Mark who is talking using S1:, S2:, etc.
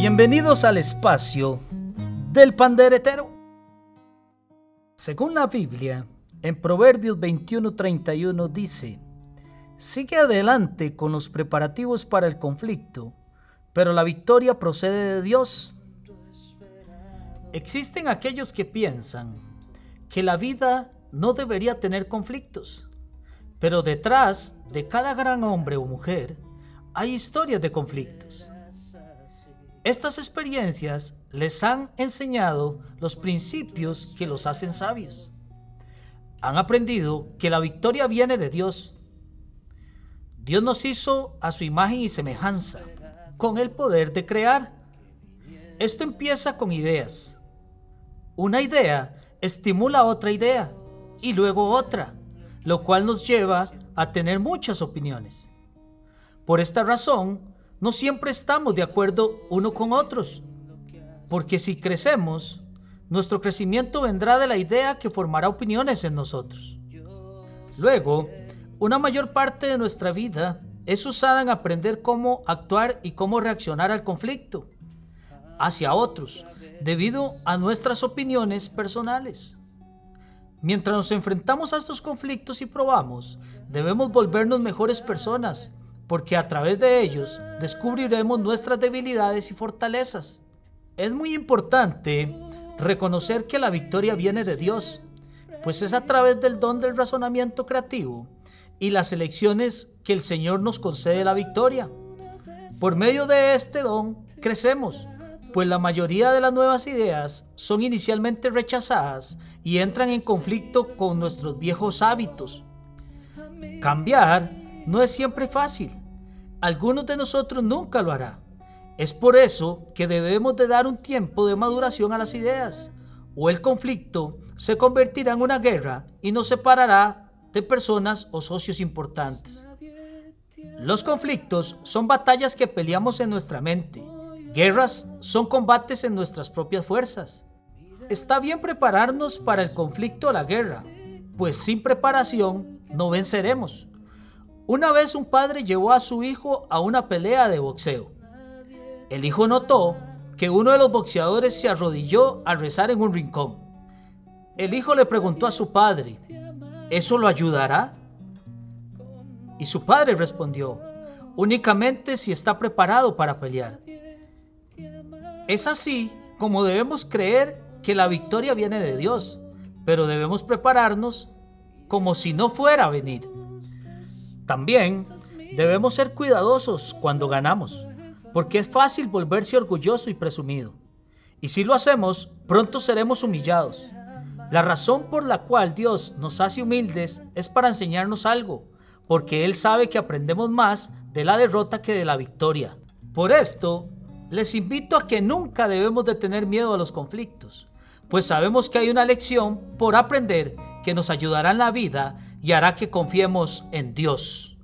S1: Bienvenidos al espacio del panderetero. Según la Biblia, en Proverbios 21:31 dice, Sigue adelante con los preparativos para el conflicto, pero la victoria procede de Dios. Existen aquellos que piensan que la vida no debería tener conflictos, pero detrás de cada gran hombre o mujer hay historias de conflictos. Estas experiencias les han enseñado los principios que los hacen sabios. Han aprendido que la victoria viene de Dios. Dios nos hizo a su imagen y semejanza, con el poder de crear. Esto empieza con ideas. Una idea estimula otra idea y luego otra, lo cual nos lleva a tener muchas opiniones. Por esta razón, no siempre estamos de acuerdo uno con otros, porque si crecemos, nuestro crecimiento vendrá de la idea que formará opiniones en nosotros. Luego, una mayor parte de nuestra vida es usada en aprender cómo actuar y cómo reaccionar al conflicto hacia otros, debido a nuestras opiniones personales. Mientras nos enfrentamos a estos conflictos y probamos, debemos volvernos mejores personas porque a través de ellos descubriremos nuestras debilidades y fortalezas. Es muy importante reconocer que la victoria viene de Dios, pues es a través del don del razonamiento creativo y las elecciones que el Señor nos concede la victoria. Por medio de este don crecemos, pues la mayoría de las nuevas ideas son inicialmente rechazadas y entran en conflicto con nuestros viejos hábitos. Cambiar no es siempre fácil, algunos de nosotros nunca lo hará. Es por eso que debemos de dar un tiempo de maduración a las ideas, o el conflicto se convertirá en una guerra y nos separará de personas o socios importantes. Los conflictos son batallas que peleamos en nuestra mente. Guerras son combates en nuestras propias fuerzas. Está bien prepararnos para el conflicto o la guerra, pues sin preparación no venceremos. Una vez un padre llevó a su hijo a una pelea de boxeo. El hijo notó que uno de los boxeadores se arrodilló a rezar en un rincón. El hijo le preguntó a su padre, ¿eso lo ayudará? Y su padre respondió, únicamente si está preparado para pelear. Es así como debemos creer que la victoria viene de Dios, pero debemos prepararnos como si no fuera a venir. También debemos ser cuidadosos cuando ganamos, porque es fácil volverse orgulloso y presumido. Y si lo hacemos, pronto seremos humillados. La razón por la cual Dios nos hace humildes es para enseñarnos algo, porque Él sabe que aprendemos más de la derrota que de la victoria. Por esto, les invito a que nunca debemos de tener miedo a los conflictos, pues sabemos que hay una lección por aprender que nos ayudará en la vida y hará que confiemos en Dios.